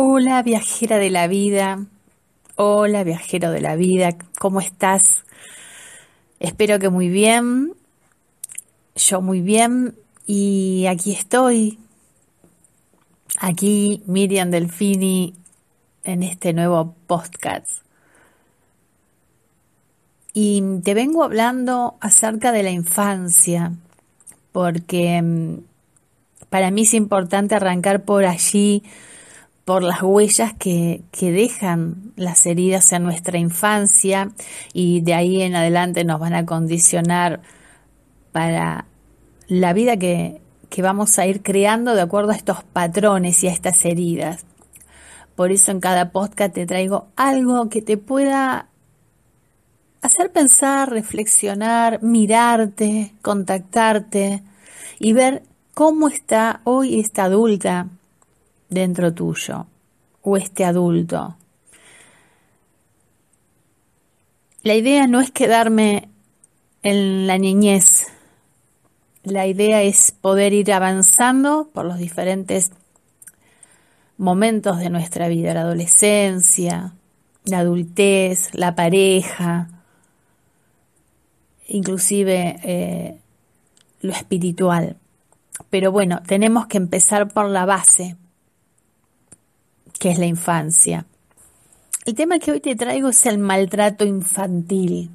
Hola viajera de la vida, hola viajero de la vida, ¿cómo estás? Espero que muy bien, yo muy bien. Y aquí estoy, aquí Miriam Delfini en este nuevo podcast. Y te vengo hablando acerca de la infancia, porque mm, para mí es importante arrancar por allí por las huellas que, dejan las heridas en nuestra infancia y de ahí en adelante nos van a condicionar para la vida que, que vamos a ir creando de acuerdo a estos patrones y a estas heridas. Por eso en cada podcast te traigo algo que te pueda hacer pensar, reflexionar, mirarte, contactarte y ver cómo está hoy esta adulta dentro tuyo o este adulto. La idea no es quedarme en la niñez. La idea es poder ir avanzando por los diferentes momentos de nuestra vida, la adolescencia, la adultez, la pareja, inclusive eh, lo espiritual. Pero bueno, tenemos que empezar por la base, que es la infancia. El tema que hoy te traigo es el maltrato infantil.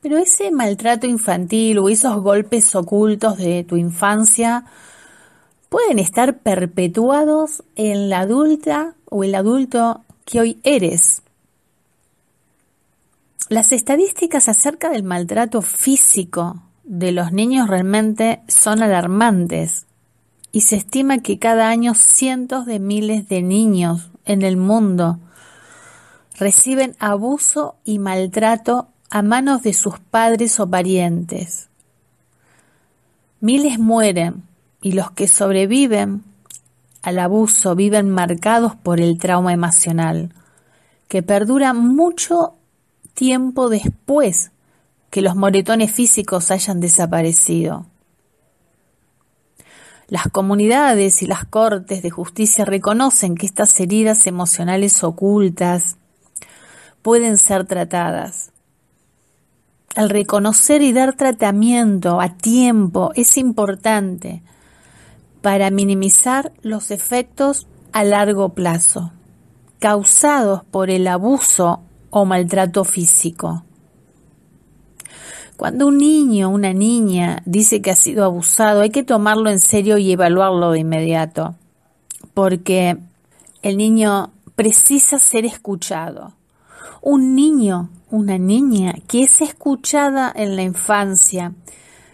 Pero ese maltrato infantil o esos golpes ocultos de tu infancia pueden estar perpetuados en la adulta o el adulto que hoy eres. Las estadísticas acerca del maltrato físico de los niños realmente son alarmantes y se estima que cada año cientos de miles de niños en el mundo reciben abuso y maltrato a manos de sus padres o parientes. Miles mueren y los que sobreviven al abuso viven marcados por el trauma emocional, que perdura mucho tiempo después que los moretones físicos hayan desaparecido. Las comunidades y las cortes de justicia reconocen que estas heridas emocionales ocultas pueden ser tratadas. Al reconocer y dar tratamiento a tiempo es importante para minimizar los efectos a largo plazo causados por el abuso o maltrato físico. Cuando un niño una niña dice que ha sido abusado, hay que tomarlo en serio y evaluarlo de inmediato, porque el niño precisa ser escuchado. Un niño, una niña que es escuchada en la infancia,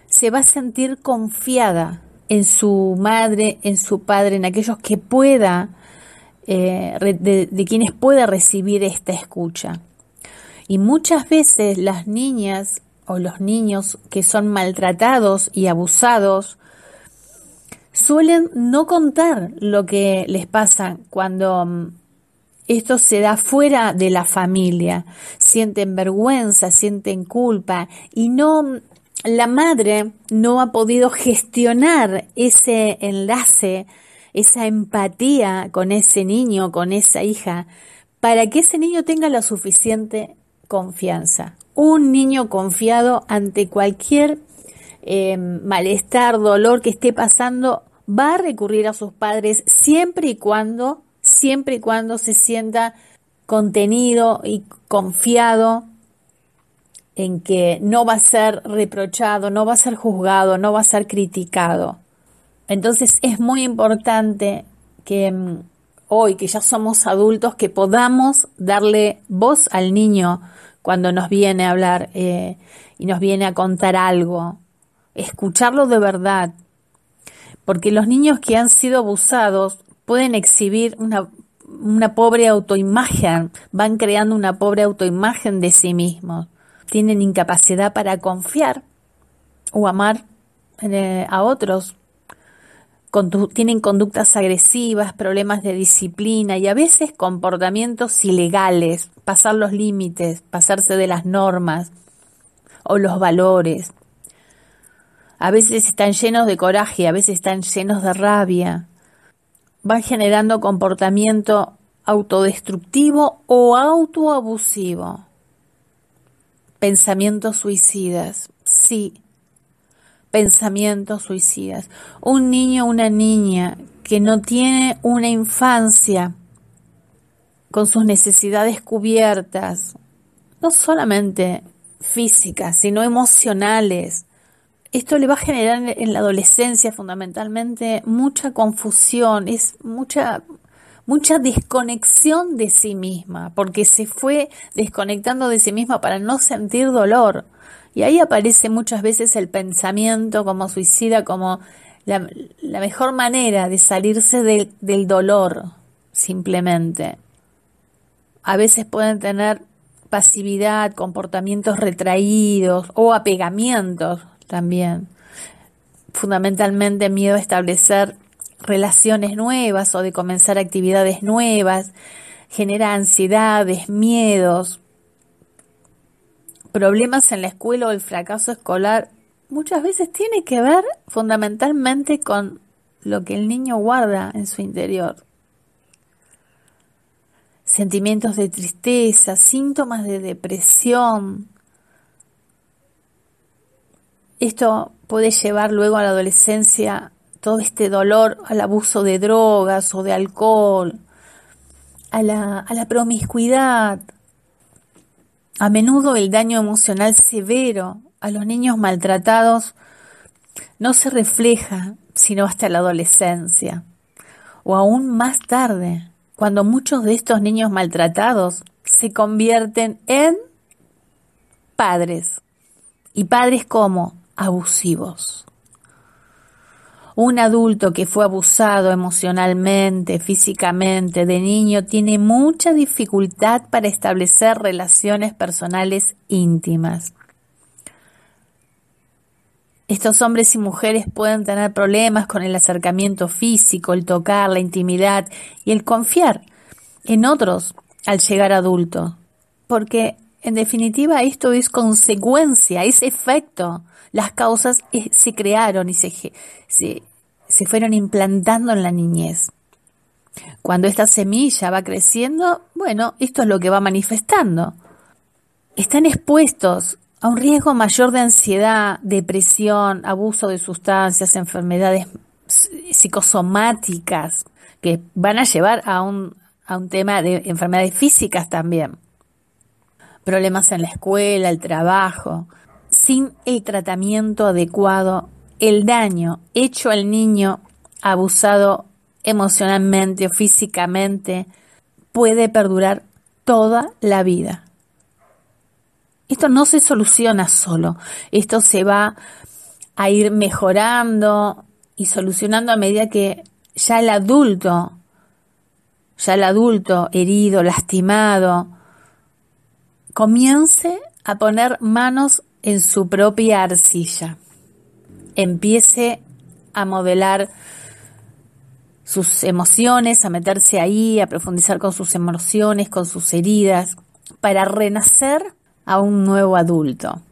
se va a sentir confiada en su madre, en su padre, en aquellos que pueda, eh, de quienes pueda recibir esta escucha. Y muchas veces las niñas o los niños que son maltratados y abusados suelen no contar lo que les pasa cuando mm, esto se da fuera de la familia. Sienten vergüenza, sienten culpa y no mm, la madre no ha podido gestionar ese enlace, esa empatía con ese niño, con esa hija, para que ese niño tenga la suficiente confianza un niño confiado ante cualquier eh, malestar, dolor que esté pasando, va a recurrir a sus padres siempre y cuando, siempre y cuando se sienta contenido y confiado en que no va a ser reprochado, no va a ser juzgado, no va a ser criticado. Entonces es muy importante que mm, hoy, que ya somos adultos, que podamos darle voz al niño cuando nos viene a hablar eh, y nos viene a contar algo, escucharlo de verdad, porque los niños que han sido abusados pueden exhibir una, pobre autoimagen, van creando una pobre autoimagen de sí mismos, tienen incapacidad para confiar o amar eh, a otros tienen conductas agresivas, problemas de disciplina y a veces comportamientos ilegales, pasar los límites, pasarse de las normas o los valores. A veces están llenos de coraje, a veces están llenos de rabia. van generando comportamiento autodestructivo o autoabusivo. Pensamientos suicidas, sí, pensamientos suicidas. Un niño o una niña que no tiene una infancia con sus necesidades cubiertas, no solamente físicas, sino emocionales. Esto le va a generar en la adolescencia fundamentalmente mucha confusión, es mucha mucha desconexión de sí misma, porque se fue desconectando de sí misma para no sentir dolor. Y ahí aparece muchas veces el pensamiento como suicida, como la, mejor manera de salirse del dolor, simplemente. A veces pueden tener pasividad, comportamientos retraídos o apegamientos también. Fundamentalmente miedo a establecer relaciones nuevas o de comenzar actividades nuevas, genera ansiedades, miedos, problemas en la escuela o el fracaso escolar, muchas veces tiene que ver fundamentalmente con lo que el niño guarda en su interior. Sentimientos de tristeza, síntomas de depresión. Esto puede llevar luego a la adolescencia todo este dolor al abuso de drogas o de alcohol, a la, a la promiscuidad. A menudo el daño emocional severo a los niños maltratados no se refleja sino hasta la adolescencia o aún más tarde, cuando muchos de estos niños maltratados se convierten en padres y padres como abusivos. Un adulto que fue abusado emocionalmente, físicamente, de niño, tiene mucha dificultad para establecer relaciones personales íntimas. Estos hombres y mujeres pueden tener problemas con el acercamiento físico, el tocar, la intimidad y el confiar en otros al llegar adulto, porque en definitiva esto es consecuencia, es efecto las causas eh, se crearon y se, se, fueron implantando en la niñez. Cuando esta semilla va creciendo, bueno, esto es lo que va manifestando. Están expuestos a un riesgo mayor de ansiedad, depresión, abuso de sustancias, enfermedades psicosomáticas, que van a llevar a un, a un tema de enfermedades físicas también. Problemas en la escuela, el trabajo, sin el tratamiento adecuado, el daño hecho al niño abusado emocionalmente o físicamente puede perdurar toda la vida. Esto no se soluciona solo, esto se va a ir mejorando y solucionando a medida que ya el adulto, ya el adulto herido, lastimado, comience a poner manos en su propia arcilla. Empiece a modelar sus emociones, a meterse ahí, a profundizar con sus emociones, con sus heridas, para renacer a un nuevo adulto.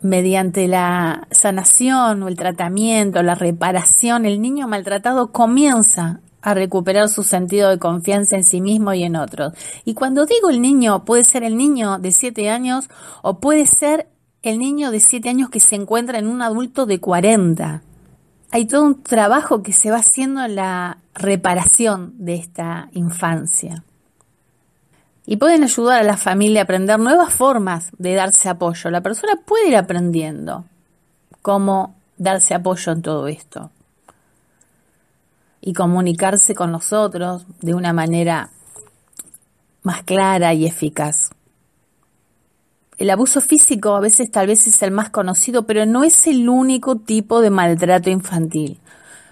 Mediante la sanación o el tratamiento, la reparación, el niño maltratado comienza a recuperar su sentido de confianza en sí mismo y en otros. Y cuando digo el niño, puede ser el niño de 7 años o puede ser el niño de 7 años que se encuentra en un adulto de 40. Hay todo un trabajo que se va haciendo en la reparación de esta infancia. Y pueden ayudar a la familia a aprender nuevas formas de darse apoyo. La persona puede ir aprendiendo cómo darse apoyo en todo esto. Y comunicarse con los otros de una manera más clara y eficaz. El abuso físico a veces tal vez es el más conocido, pero no es el único tipo de maltrato infantil.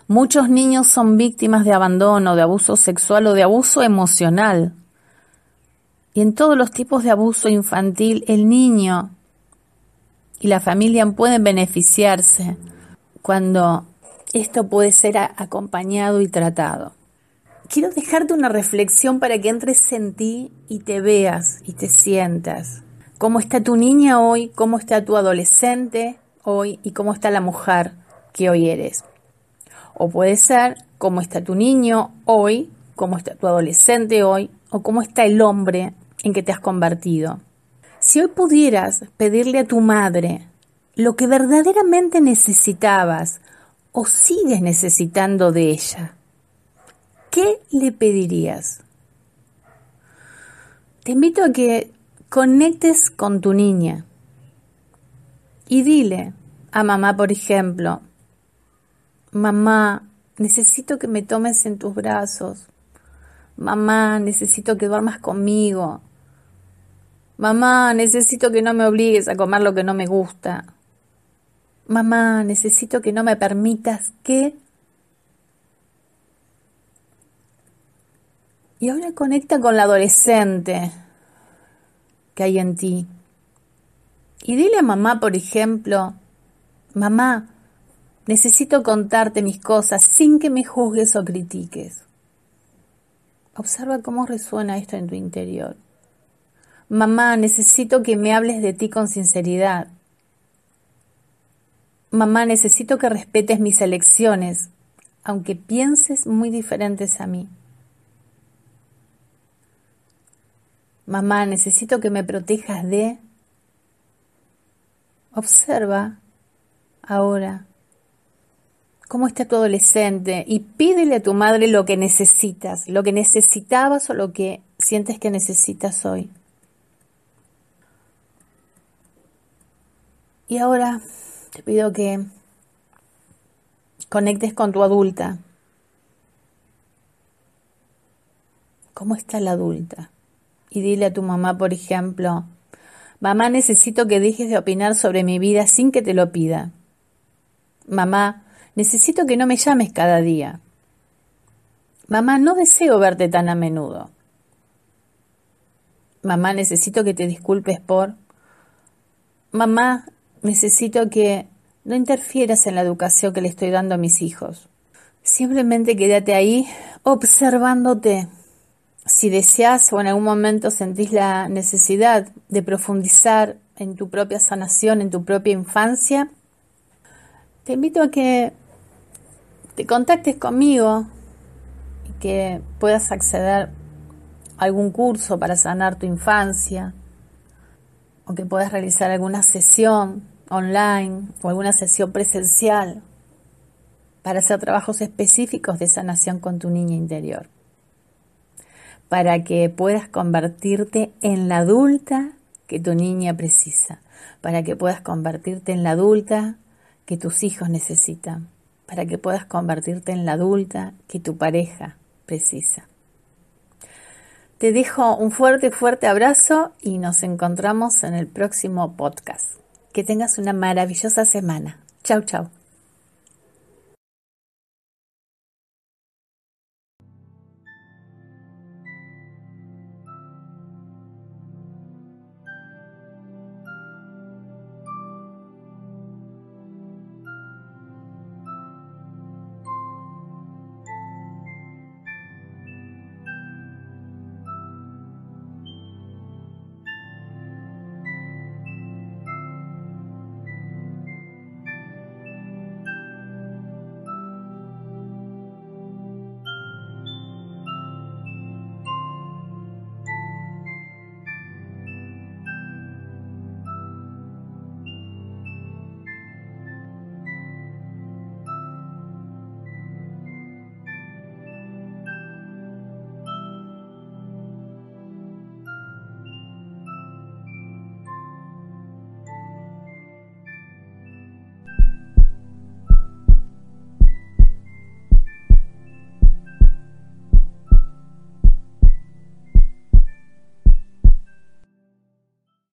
Muchos niños son víctimas de abandono, de abuso sexual o de abuso emocional. Y en todos los tipos de abuso infantil, el niño y la familia pueden beneficiarse cuando esto puede ser acompañado y tratado. Quiero dejarte una reflexión para que entres en ti y te veas y te sientas cómo está tu niña hoy, cómo está tu adolescente hoy y cómo está la mujer que hoy eres. O puede ser cómo está tu niño hoy, cómo está tu adolescente hoy o cómo está el hombre en que te has convertido. Si hoy pudieras pedirle a tu madre lo que verdaderamente necesitabas o sigues necesitando de ella, ¿qué le pedirías? Te invito a que conectes con tu niña y dile a mamá, por ejemplo, mamá, necesito que me tomes en tus brazos. Mamá, necesito que duermas conmigo. Mamá, necesito que no me obligues a comer lo que no me gusta. Mamá, necesito que no me permitas que... Y ahora conecta con la adolescente que hay en ti. Y dile a mamá, por ejemplo, mamá, necesito contarte mis cosas sin que me juzgues o critiques. Observa cómo resuena esto en tu interior. Mamá, necesito que me hables de ti con sinceridad. Mamá, necesito que respetes mis elecciones, aunque pienses muy diferentes a mí. Mamá, necesito que me protejas de... Observa ahora cómo está tu adolescente y pídele a tu madre lo que necesitas, lo que necesitabas o lo que sientes que necesitas hoy. Y ahora te pido que conectes con tu adulta. ¿Cómo está la adulta? Y dile a tu mamá, por ejemplo, mamá, necesito que dejes de opinar sobre mi vida sin que te lo pida. Mamá, necesito que no me llames cada día. Mamá, no deseo verte tan a menudo. Mamá, necesito que te disculpes por... Mamá, necesito que no interfieras en la educación que le estoy dando a mis hijos. Simplemente quédate ahí observándote. Si deseas o en algún momento sentís la necesidad de profundizar en tu propia sanación, en tu propia infancia, te invito a que te contactes conmigo y que puedas acceder a algún curso para sanar tu infancia o que puedas realizar alguna sesión online o alguna sesión presencial para hacer trabajos específicos de sanación con tu niña interior, para que puedas convertirte en la adulta que tu niña precisa, para que puedas convertirte en la adulta que tus hijos necesitan, para que puedas convertirte en la adulta que tu pareja precisa. Te dejo un fuerte, fuerte abrazo y nos encontramos en el próximo podcast. Que tengas una maravillosa semana. Chau, chau.